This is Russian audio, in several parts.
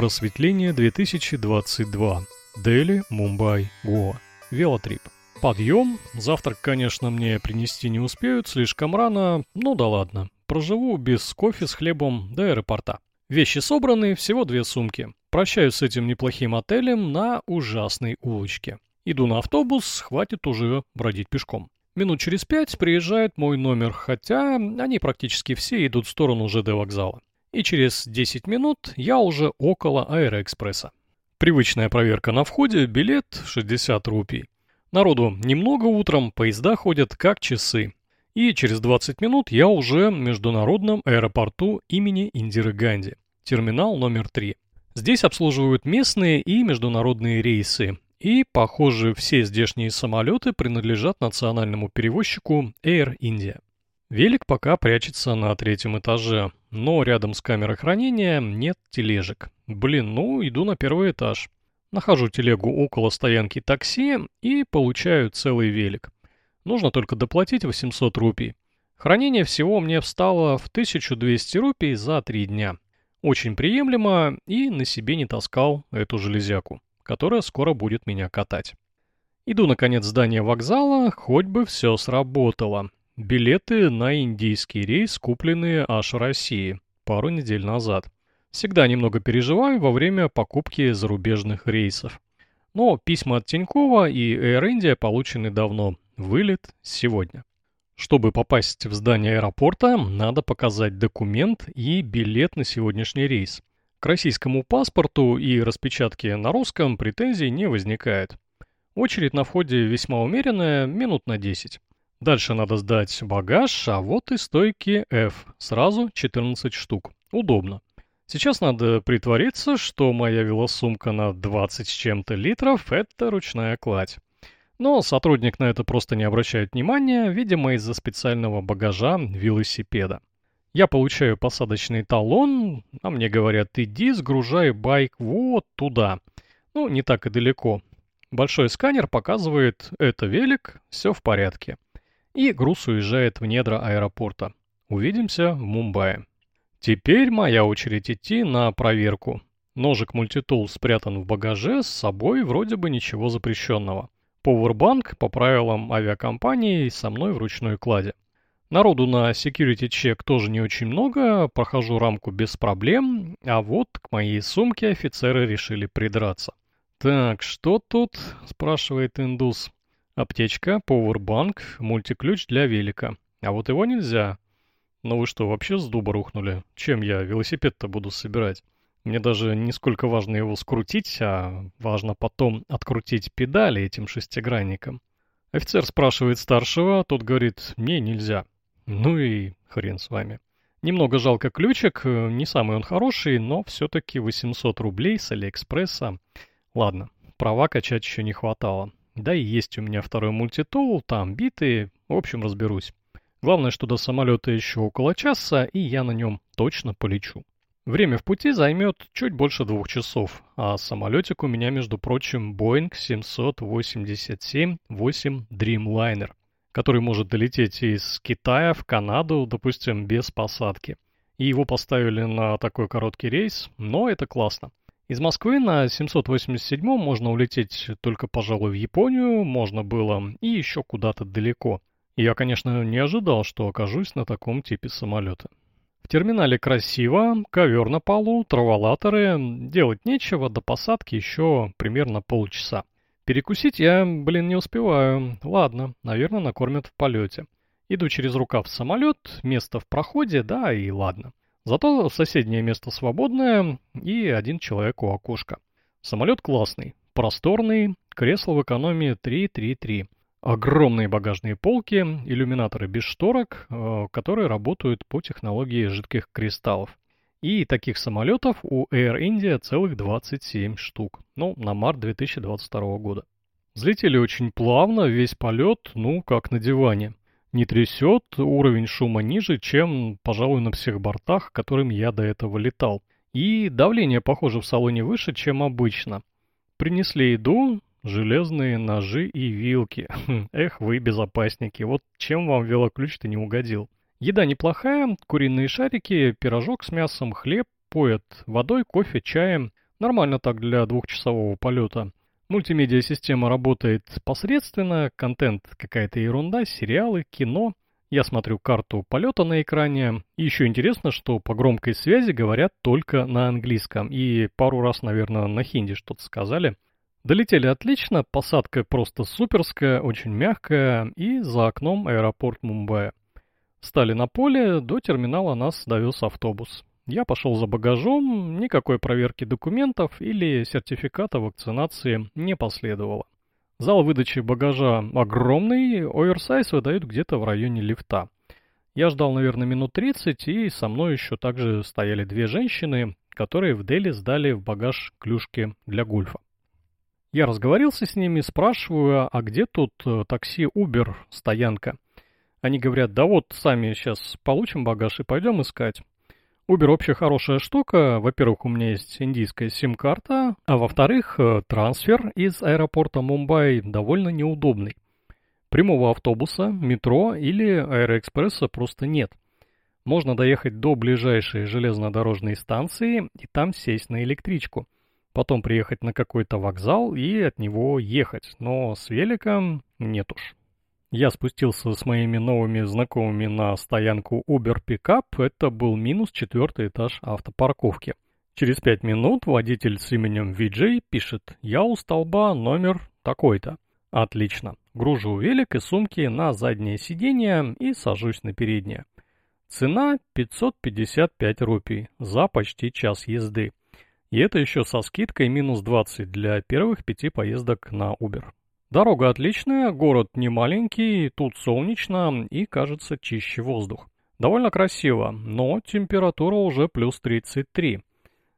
Просветление 2022. Дели, Мумбай, Гоа. Велотрип. Подъем. Завтрак, конечно, мне принести не успеют, слишком рано, ну да ладно. Проживу без кофе с хлебом до аэропорта. Вещи собраны, всего две сумки. Прощаюсь с этим неплохим отелем на ужасной улочке. Иду на автобус, хватит уже бродить пешком. Минут через пять приезжает мой номер, хотя они практически все идут в сторону ЖД вокзала и через 10 минут я уже около Аэроэкспресса. Привычная проверка на входе, билет 60 рупий. Народу немного утром, поезда ходят как часы. И через 20 минут я уже в международном аэропорту имени Индиры Ганди, терминал номер 3. Здесь обслуживают местные и международные рейсы. И, похоже, все здешние самолеты принадлежат национальному перевозчику Air India. Велик пока прячется на третьем этаже, но рядом с камерой хранения нет тележек. Блин, ну иду на первый этаж. Нахожу телегу около стоянки такси и получаю целый велик. Нужно только доплатить 800 рупий. Хранение всего мне встало в 1200 рупий за три дня. Очень приемлемо и на себе не таскал эту железяку, которая скоро будет меня катать. Иду, наконец, в здание вокзала, хоть бы все сработало. Билеты на индийский рейс, купленные аж в России пару недель назад. Всегда немного переживаю во время покупки зарубежных рейсов. Но письма от Тинькова и Air India получены давно. Вылет сегодня. Чтобы попасть в здание аэропорта, надо показать документ и билет на сегодняшний рейс. К российскому паспорту и распечатке на русском претензий не возникает. Очередь на входе весьма умеренная, минут на 10. Дальше надо сдать багаж, а вот и стойки F. Сразу 14 штук. Удобно. Сейчас надо притвориться, что моя велосумка на 20 с чем-то литров – это ручная кладь. Но сотрудник на это просто не обращает внимания, видимо, из-за специального багажа велосипеда. Я получаю посадочный талон, а мне говорят, иди сгружай байк вот туда. Ну, не так и далеко. Большой сканер показывает, это велик, все в порядке и груз уезжает в недра аэропорта. Увидимся в Мумбаи. Теперь моя очередь идти на проверку. Ножик мультитул спрятан в багаже, с собой вроде бы ничего запрещенного. Powerbank по правилам авиакомпании со мной в ручной кладе. Народу на security check тоже не очень много, прохожу рамку без проблем, а вот к моей сумке офицеры решили придраться. «Так, что тут?» – спрашивает индус. Аптечка, пауэрбанк, мультиключ для велика. А вот его нельзя. Ну вы что, вообще с дуба рухнули? Чем я велосипед-то буду собирать? Мне даже не сколько важно его скрутить, а важно потом открутить педали этим шестигранником. Офицер спрашивает старшего, тот говорит, мне нельзя. Ну и хрен с вами. Немного жалко ключик, не самый он хороший, но все-таки 800 рублей с Алиэкспресса. Ладно, права качать еще не хватало. Да и есть у меня второй мультитул, там биты, в общем разберусь. Главное, что до самолета еще около часа, и я на нем точно полечу. Время в пути займет чуть больше двух часов, а самолетик у меня, между прочим, Boeing 787-8 Dreamliner, который может долететь из Китая в Канаду, допустим, без посадки. И его поставили на такой короткий рейс, но это классно. Из Москвы на 787 можно улететь только, пожалуй, в Японию, можно было и еще куда-то далеко. Я, конечно, не ожидал, что окажусь на таком типе самолета. В терминале красиво, ковер на полу, траволаторы, делать нечего, до посадки еще примерно полчаса. Перекусить я, блин, не успеваю. Ладно, наверное, накормят в полете. Иду через рукав в самолет, место в проходе, да и ладно. Зато соседнее место свободное и один человек у окошка. Самолет классный, просторный, кресло в экономии 3-3-3. Огромные багажные полки, иллюминаторы без шторок, э, которые работают по технологии жидких кристаллов. И таких самолетов у Air India целых 27 штук. Ну, на март 2022 года. Взлетели очень плавно, весь полет, ну, как на диване не трясет, уровень шума ниже, чем, пожалуй, на всех бортах, которым я до этого летал. И давление, похоже, в салоне выше, чем обычно. Принесли еду, железные ножи и вилки. Эх вы, безопасники, вот чем вам велоключ-то не угодил. Еда неплохая, куриные шарики, пирожок с мясом, хлеб, поят водой, кофе, чаем. Нормально так для двухчасового полета. Мультимедиа-система работает посредственно, контент какая-то ерунда, сериалы, кино. Я смотрю карту полета на экране. И еще интересно, что по громкой связи говорят только на английском. И пару раз, наверное, на хинди что-то сказали. Долетели отлично, посадка просто суперская, очень мягкая, и за окном аэропорт Мумбаи. Стали на поле, до терминала нас довез автобус. Я пошел за багажом, никакой проверки документов или сертификата вакцинации не последовало. Зал выдачи багажа огромный, оверсайз выдают где-то в районе лифта. Я ждал, наверное, минут 30, и со мной еще также стояли две женщины, которые в Дели сдали в багаж клюшки для гольфа. Я разговорился с ними, спрашиваю, а где тут э, такси Uber стоянка? Они говорят, да вот сами сейчас получим багаж и пойдем искать. Uber вообще хорошая штука. Во-первых, у меня есть индийская сим-карта, а во-вторых, э, трансфер из аэропорта Мумбаи довольно неудобный. Прямого автобуса, метро или аэроэкспресса просто нет. Можно доехать до ближайшей железнодорожной станции и там сесть на электричку. Потом приехать на какой-то вокзал и от него ехать, но с великом нет уж. Я спустился с моими новыми знакомыми на стоянку Uber Pickup. Это был минус четвертый этаж автопарковки. Через пять минут водитель с именем Виджей пишет «Я у столба номер такой-то». Отлично. Гружу велик и сумки на заднее сиденье и сажусь на переднее. Цена 555 рупий за почти час езды. И это еще со скидкой минус 20 для первых пяти поездок на Uber. Дорога отличная, город не маленький, тут солнечно и, кажется, чище воздух. Довольно красиво, но температура уже плюс 33.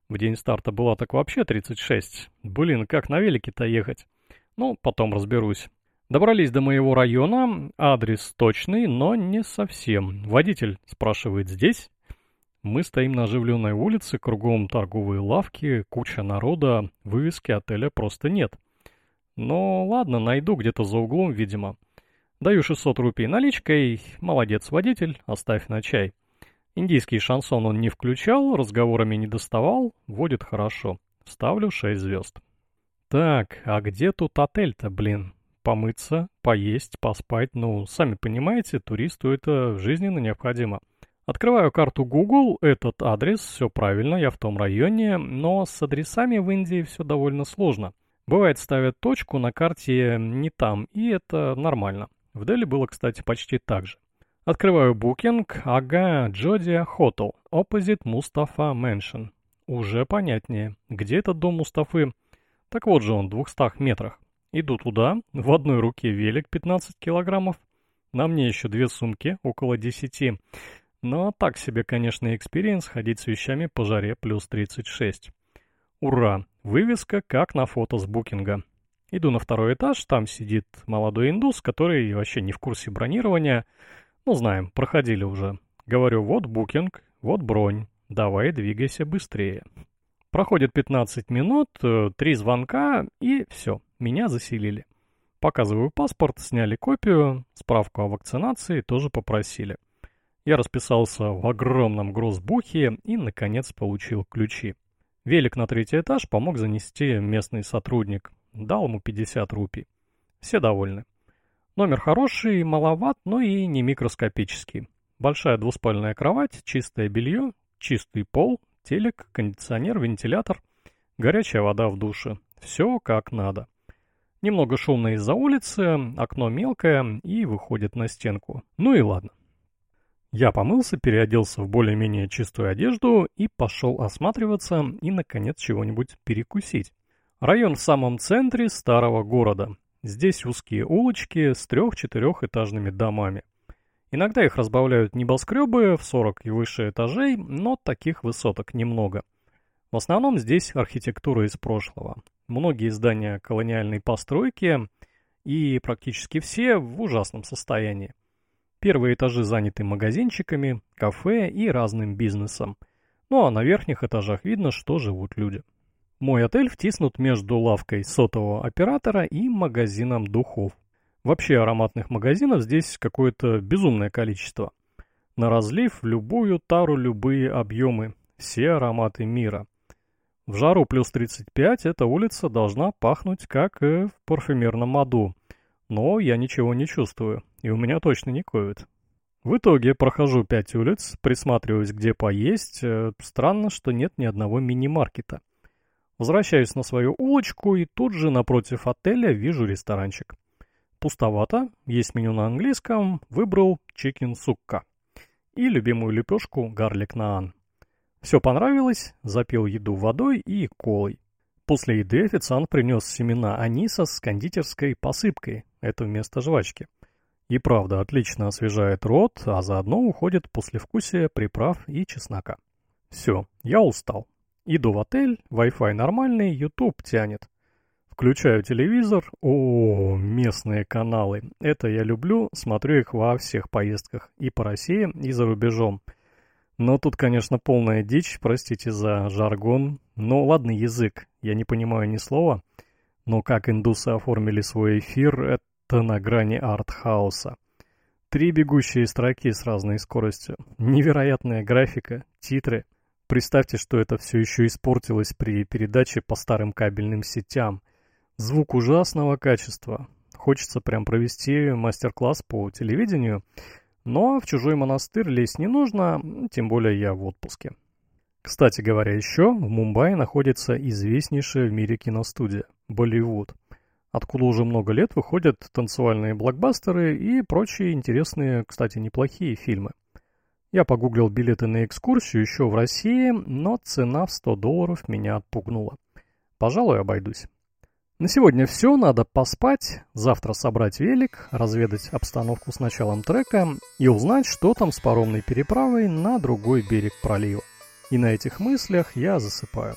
В день старта была так вообще 36. Блин, как на велике-то ехать? Ну, потом разберусь. Добрались до моего района, адрес точный, но не совсем. Водитель спрашивает здесь. Мы стоим на оживленной улице, кругом торговые лавки, куча народа, вывески отеля просто нет. Но ладно, найду где-то за углом, видимо. Даю 600 рупий наличкой. Молодец, водитель, оставь на чай. Индийский шансон он не включал, разговорами не доставал, водит хорошо. Ставлю 6 звезд. Так, а где тут отель-то, блин? Помыться, поесть, поспать, ну, сами понимаете, туристу это жизненно необходимо. Открываю карту Google, этот адрес, все правильно, я в том районе, но с адресами в Индии все довольно сложно. Бывает, ставят точку на карте не там, и это нормально. В Дели было, кстати, почти так же. Открываю Booking, ага, Джодия Hotel, Opposite Mustafa Mansion. Уже понятнее. Где этот дом Мустафы? Так вот же он, в 200 метрах. Иду туда, в одной руке велик 15 килограммов, на мне еще две сумки, около 10. Но так себе, конечно, experience ходить с вещами по жаре плюс 36. Ура! Вывеска, как на фото с букинга. Иду на второй этаж, там сидит молодой индус, который вообще не в курсе бронирования. Ну, знаем, проходили уже. Говорю, вот букинг, вот бронь, давай двигайся быстрее. Проходит 15 минут, э, три звонка и все, меня заселили. Показываю паспорт, сняли копию, справку о вакцинации тоже попросили. Я расписался в огромном грозбухе и, наконец, получил ключи. Велик на третий этаж помог занести местный сотрудник. Дал ему 50 рупий. Все довольны. Номер хороший, маловат, но и не микроскопический. Большая двуспальная кровать, чистое белье, чистый пол, телек, кондиционер, вентилятор, горячая вода в душе. Все как надо. Немного шумно из-за улицы, окно мелкое и выходит на стенку. Ну и ладно. Я помылся, переоделся в более-менее чистую одежду и пошел осматриваться и, наконец, чего-нибудь перекусить. Район в самом центре старого города. Здесь узкие улочки с трех-четырехэтажными домами. Иногда их разбавляют небоскребы в 40 и выше этажей, но таких высоток немного. В основном здесь архитектура из прошлого. Многие здания колониальной постройки и практически все в ужасном состоянии. Первые этажи заняты магазинчиками, кафе и разным бизнесом. Ну а на верхних этажах видно, что живут люди. Мой отель втиснут между лавкой сотового оператора и магазином духов. Вообще ароматных магазинов здесь какое-то безумное количество. На разлив любую тару любые объемы, все ароматы мира. В жару плюс 35 эта улица должна пахнуть как в парфюмерном аду. Но я ничего не чувствую, и у меня точно не ковид. В итоге прохожу пять улиц, присматриваюсь, где поесть. Э, странно, что нет ни одного мини-маркета. Возвращаюсь на свою улочку и тут же напротив отеля вижу ресторанчик. Пустовато, есть меню на английском, выбрал чикен сукка. И любимую лепешку гарлик наан. Все понравилось, запил еду водой и колой. После еды официант принес семена аниса с кондитерской посыпкой, это вместо жвачки. И правда, отлично освежает рот, а заодно уходит послевкусие приправ и чеснока. Все, я устал. Иду в отель, Wi-Fi нормальный, YouTube тянет. Включаю телевизор, о, местные каналы. Это я люблю, смотрю их во всех поездках, и по России, и за рубежом. Но тут, конечно, полная дичь, простите за жаргон. Но ладно, язык, я не понимаю ни слова. Но как индусы оформили свой эфир, это на грани артхауса. Три бегущие строки с разной скоростью. Невероятная графика, титры. Представьте, что это все еще испортилось при передаче по старым кабельным сетям. Звук ужасного качества. Хочется прям провести мастер-класс по телевидению, но в чужой монастырь лезть не нужно, тем более я в отпуске. Кстати говоря, еще в Мумбаи находится известнейшая в мире киностудия – Болливуд, откуда уже много лет выходят танцевальные блокбастеры и прочие интересные, кстати, неплохие фильмы. Я погуглил билеты на экскурсию еще в России, но цена в 100 долларов меня отпугнула. Пожалуй, обойдусь. На сегодня все, надо поспать, завтра собрать велик, разведать обстановку с началом трека и узнать, что там с паромной переправой на другой берег пролива. И на этих мыслях я засыпаю.